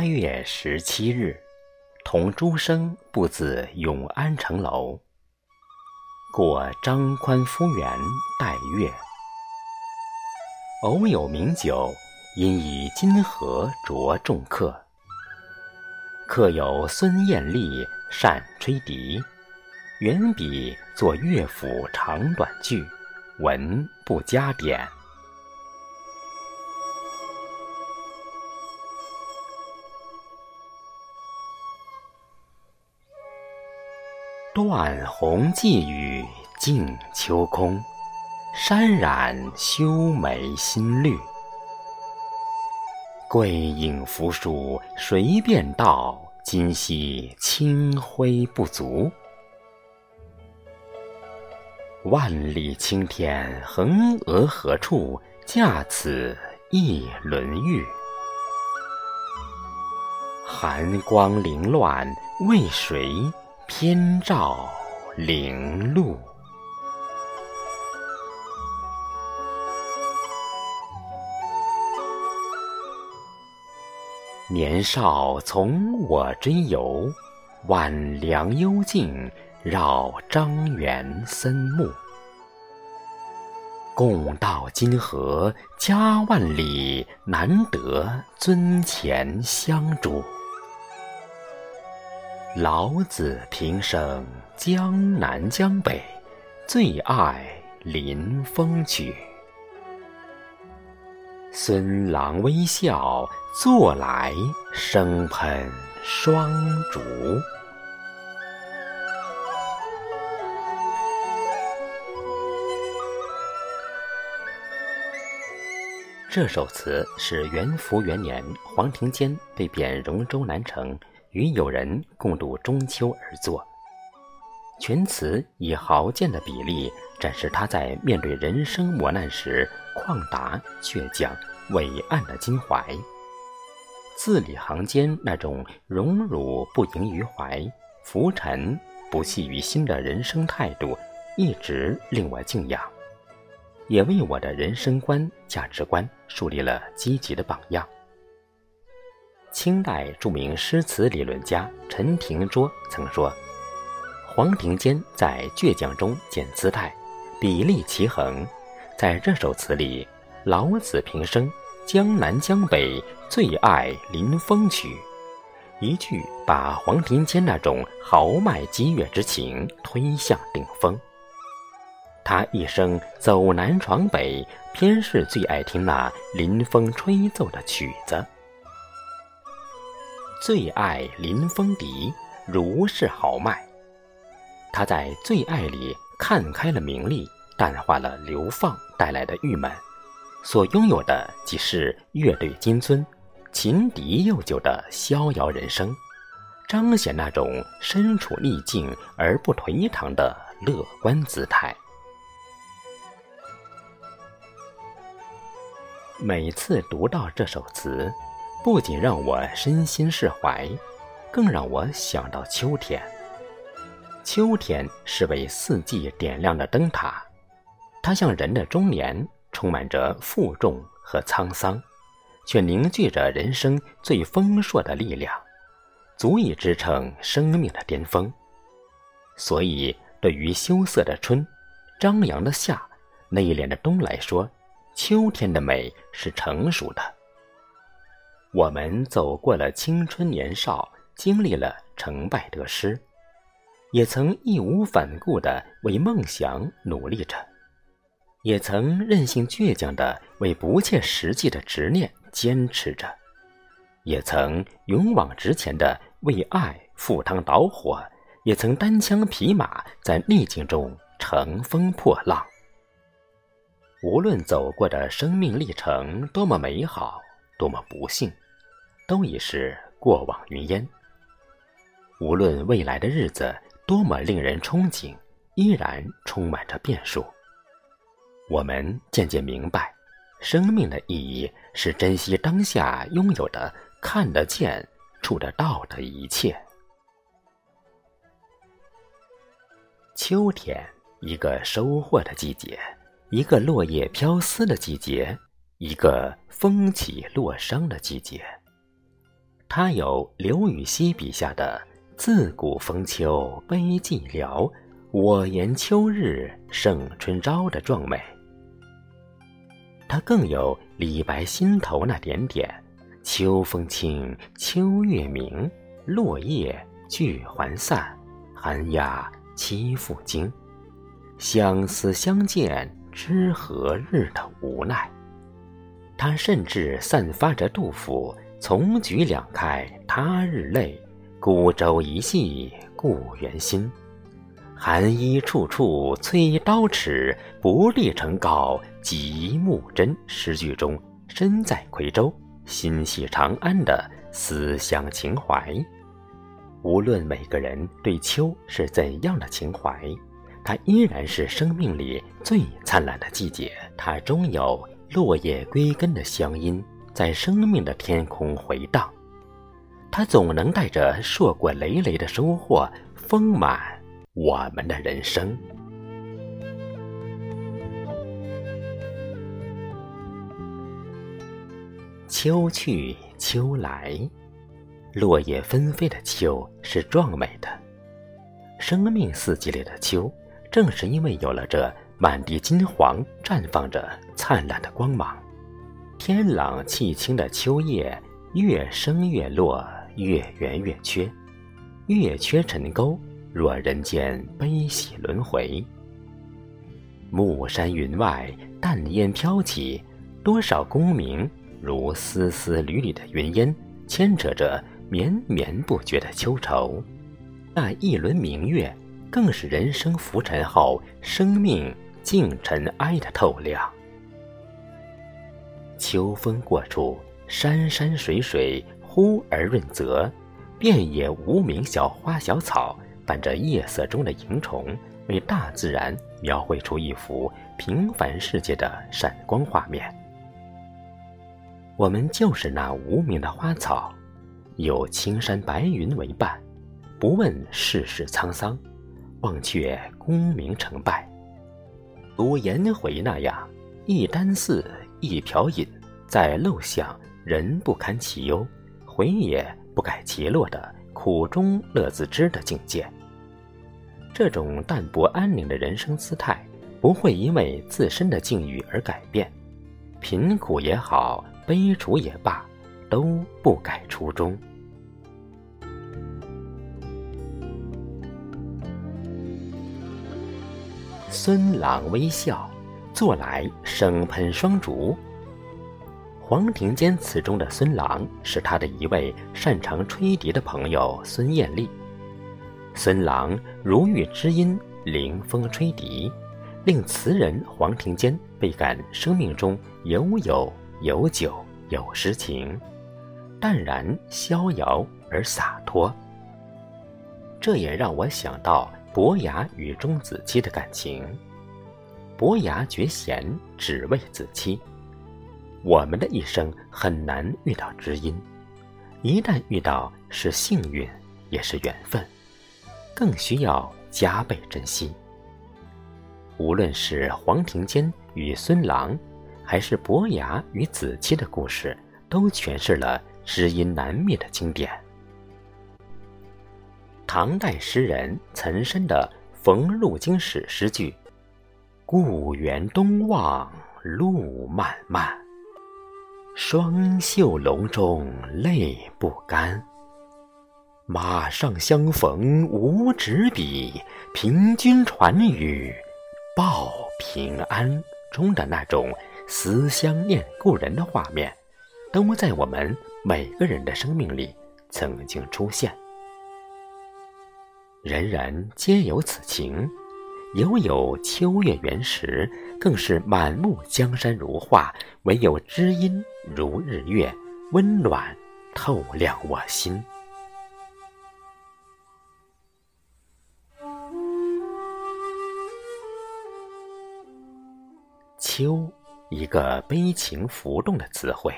八月十七日，同诸生步自永安城楼，过张宽夫园待月。偶有名酒，因以金盒着众客。客有孙艳丽善吹笛，原笔作乐府长短句，文不加点。断鸿寄语静秋空，山染修眉新绿。桂影扶疏谁便道？今夕清辉不足。万里青天横额何处？架此一轮玉。寒光凌乱为谁？偏照陵路。年少从我追游，晚凉幽径绕张园森木。共到今河家万里，难得尊前相助。老子平生江南江北，最爱临风曲。孙郎微笑坐来，生喷双竹。这首词是元符元年黄庭坚被贬荣州南城。与友人共度中秋而作，全词以豪健的比例展示他在面对人生磨难时旷达、倔强、伟岸的襟怀。字里行间那种荣辱不萦于怀、浮沉不系于心的人生态度，一直令我敬仰，也为我的人生观、价值观树立了积极的榜样。清代著名诗词理论家陈廷桌曾说：“黄庭坚在倔强中见姿态，笔力奇横。在这首词里，老子平生江南江北最爱临风曲，一句把黄庭坚那种豪迈激越之情推向顶峰。他一生走南闯北，偏是最爱听那临风吹奏的曲子。”最爱临风笛，如是豪迈。他在最爱里看开了名利，淡化了流放带来的郁闷，所拥有的即是乐队金樽、琴笛悠久的逍遥人生，彰显那种身处逆境而不颓唐的乐观姿态。每次读到这首词。不仅让我身心释怀，更让我想到秋天。秋天是为四季点亮的灯塔，它像人的中年，充满着负重和沧桑，却凝聚着人生最丰硕的力量，足以支撑生命的巅峰。所以，对于羞涩的春、张扬的夏、内敛的冬来说，秋天的美是成熟的。我们走过了青春年少，经历了成败得失，也曾义无反顾地为梦想努力着，也曾任性倔强地为不切实际的执念坚持着，也曾勇往直前地为爱赴汤蹈火，也曾单枪匹马在逆境中乘风破浪。无论走过的生命历程多么美好，多么不幸。都已是过往云烟。无论未来的日子多么令人憧憬，依然充满着变数。我们渐渐明白，生命的意义是珍惜当下拥有的、看得见、触得到的一切。秋天，一个收获的季节，一个落叶飘丝的季节，一个风起落伤的季节。它有刘禹锡笔下的“自古逢秋悲寂寥，我言秋日胜春朝”的壮美。它更有李白心头那点点“秋风清，秋月明，落叶聚还散，寒鸦栖复惊，相思相见知何日”的无奈。它甚至散发着杜甫。从菊两开他日泪，孤舟一系故园心。寒衣处处催刀尺，不立成高极目真。诗句中身在夔州，心系长安的思乡情怀。无论每个人对秋是怎样的情怀，它依然是生命里最灿烂的季节。它终有落叶归根的乡音。在生命的天空回荡，它总能带着硕果累累的收获，丰满我们的人生。秋去秋来，落叶纷飞的秋是壮美的。生命四季里的秋，正是因为有了这满地金黄，绽放着灿烂的光芒。天朗气清的秋叶，越升越落，越圆越缺，月缺尘钩，若人间悲喜轮回。暮山云外，淡烟飘起，多少功名如丝丝缕缕的云烟，牵扯着绵绵不绝的秋愁。那一轮明月，更是人生浮沉后生命静尘埃的透亮。秋风过处，山山水水忽而润泽，遍野无名小花小草，伴着夜色中的萤虫，为大自然描绘出一幅平凡世界的闪光画面。我们就是那无名的花草，有青山白云为伴，不问世事沧桑，忘却功名成败，如颜回那样，一箪食。一瓢饮，在陋巷，人不堪其忧，回也不改其乐的苦中乐自知的境界。这种淡泊安宁的人生姿态，不会因为自身的境遇而改变。贫苦也好，悲楚也罢，都不改初衷。孙郎微笑。坐来生喷双烛。黄庭坚词中的孙郎是他的一位擅长吹笛的朋友孙艳丽。孙郎如遇知音，临风吹笛，令词人黄庭坚倍感生命中有友有酒有诗情，淡然逍遥而洒脱。这也让我想到伯牙与钟子期的感情。伯牙绝弦，只为子期。我们的一生很难遇到知音，一旦遇到，是幸运，也是缘分，更需要加倍珍惜。无论是黄庭坚与孙郎，还是伯牙与子期的故事，都诠释了知音难觅的经典。唐代诗人岑参的《逢入京使》诗句。故园东望路漫漫，双袖龙钟泪不干。马上相逢无纸笔，凭君传语报平安。中的那种思乡念故人的画面，都在我们每个人的生命里曾经出现。人人皆有此情。犹有秋月圆时，更是满目江山如画；唯有知音如日月，温暖透亮我心。秋，一个悲情浮动的词汇；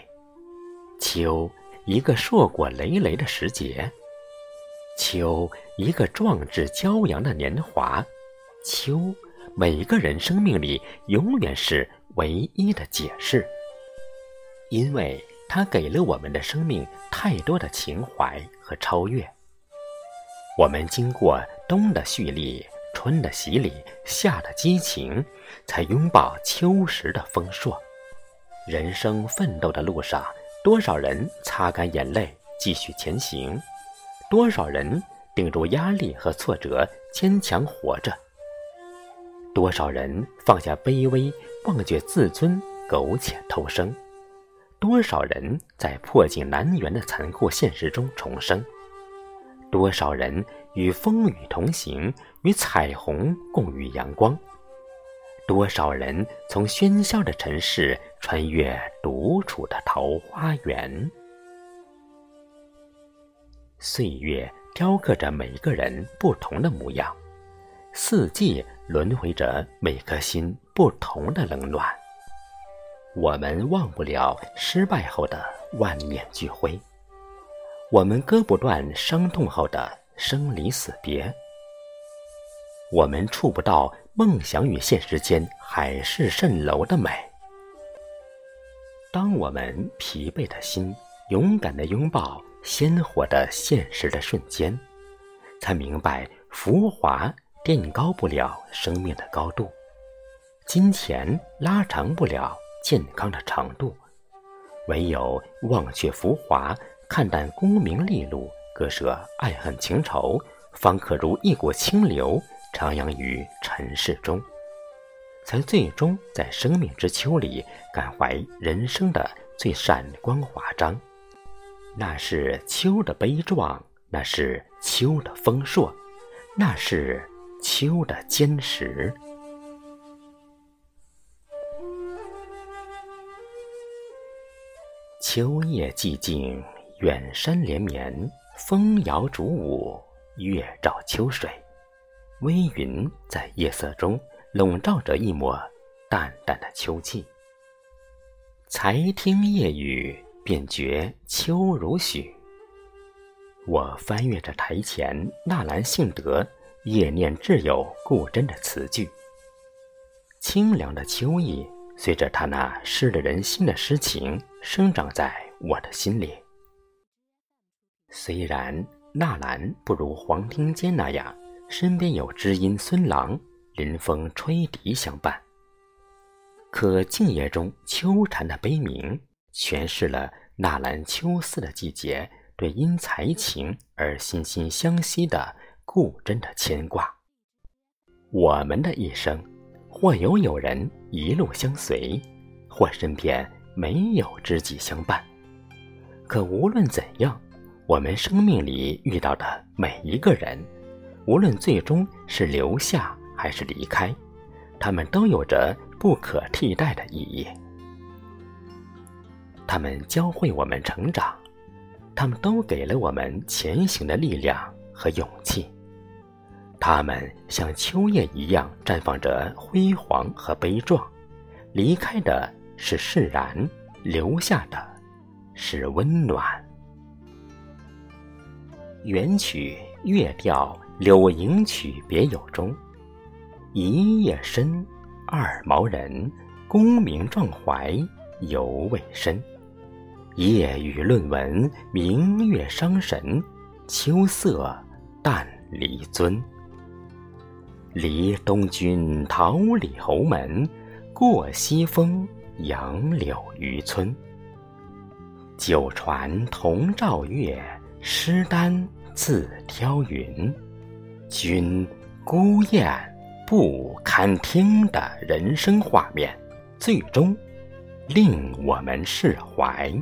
秋，一个硕果累累的时节；秋，一个壮志骄阳的年华。秋，每个人生命里永远是唯一的解释，因为它给了我们的生命太多的情怀和超越。我们经过冬的蓄力、春的洗礼、夏的激情，才拥抱秋时的丰硕。人生奋斗的路上，多少人擦干眼泪继续前行，多少人顶住压力和挫折坚强活着，多少人放下卑微忘却自尊苟且偷生。多少人在破镜难圆的残酷现实中重生？多少人与风雨同行，与彩虹共浴阳光？多少人从喧嚣的城市穿越独处的桃花源？岁月雕刻着每个人不同的模样，四季轮回着每颗心不同的冷暖。我们忘不了失败后的万念俱灰，我们割不断伤痛后的生离死别，我们触不到梦想与现实间海市蜃楼的美。当我们疲惫的心勇敢的拥抱鲜活的现实的瞬间，才明白浮华垫高不了生命的高度，金钱拉长不了。健康的长度，唯有忘却浮华，看淡功名利禄，割舍爱恨情仇，方可如一股清流，徜徉于尘世中，才最终在生命之秋里感怀人生的最闪光华章。那是秋的悲壮，那是秋的丰硕，那是秋的坚实。秋夜寂静，远山连绵，风摇竹舞，月照秋水，微云在夜色中笼罩着一抹淡淡的秋气。才听夜雨，便觉秋如许。我翻阅着台前纳兰性德夜念挚友顾真的词句，清凉的秋意。随着他那湿了人心的诗情，生长在我的心里。虽然纳兰不如黄庭坚那样，身边有知音孙郎临风吹笛相伴，可静夜中秋蝉的悲鸣，诠释了纳兰秋思的季节对因才情而心心相惜的顾真的牵挂。我们的一生。或有友人一路相随，或身边没有知己相伴。可无论怎样，我们生命里遇到的每一个人，无论最终是留下还是离开，他们都有着不可替代的意义。他们教会我们成长，他们都给了我们前行的力量和勇气。他们像秋叶一样绽放着辉煌和悲壮，离开的是释然，留下的是温暖。元曲《乐调柳营曲·别有》中：“一夜深，二毛人，功名壮怀犹未深。夜雨论文，明月伤神，秋色但离尊。”离东君桃李侯门，过西风杨柳渔村。九船同照月，诗丹自挑云。君孤雁不堪听的人生画面，最终令我们释怀。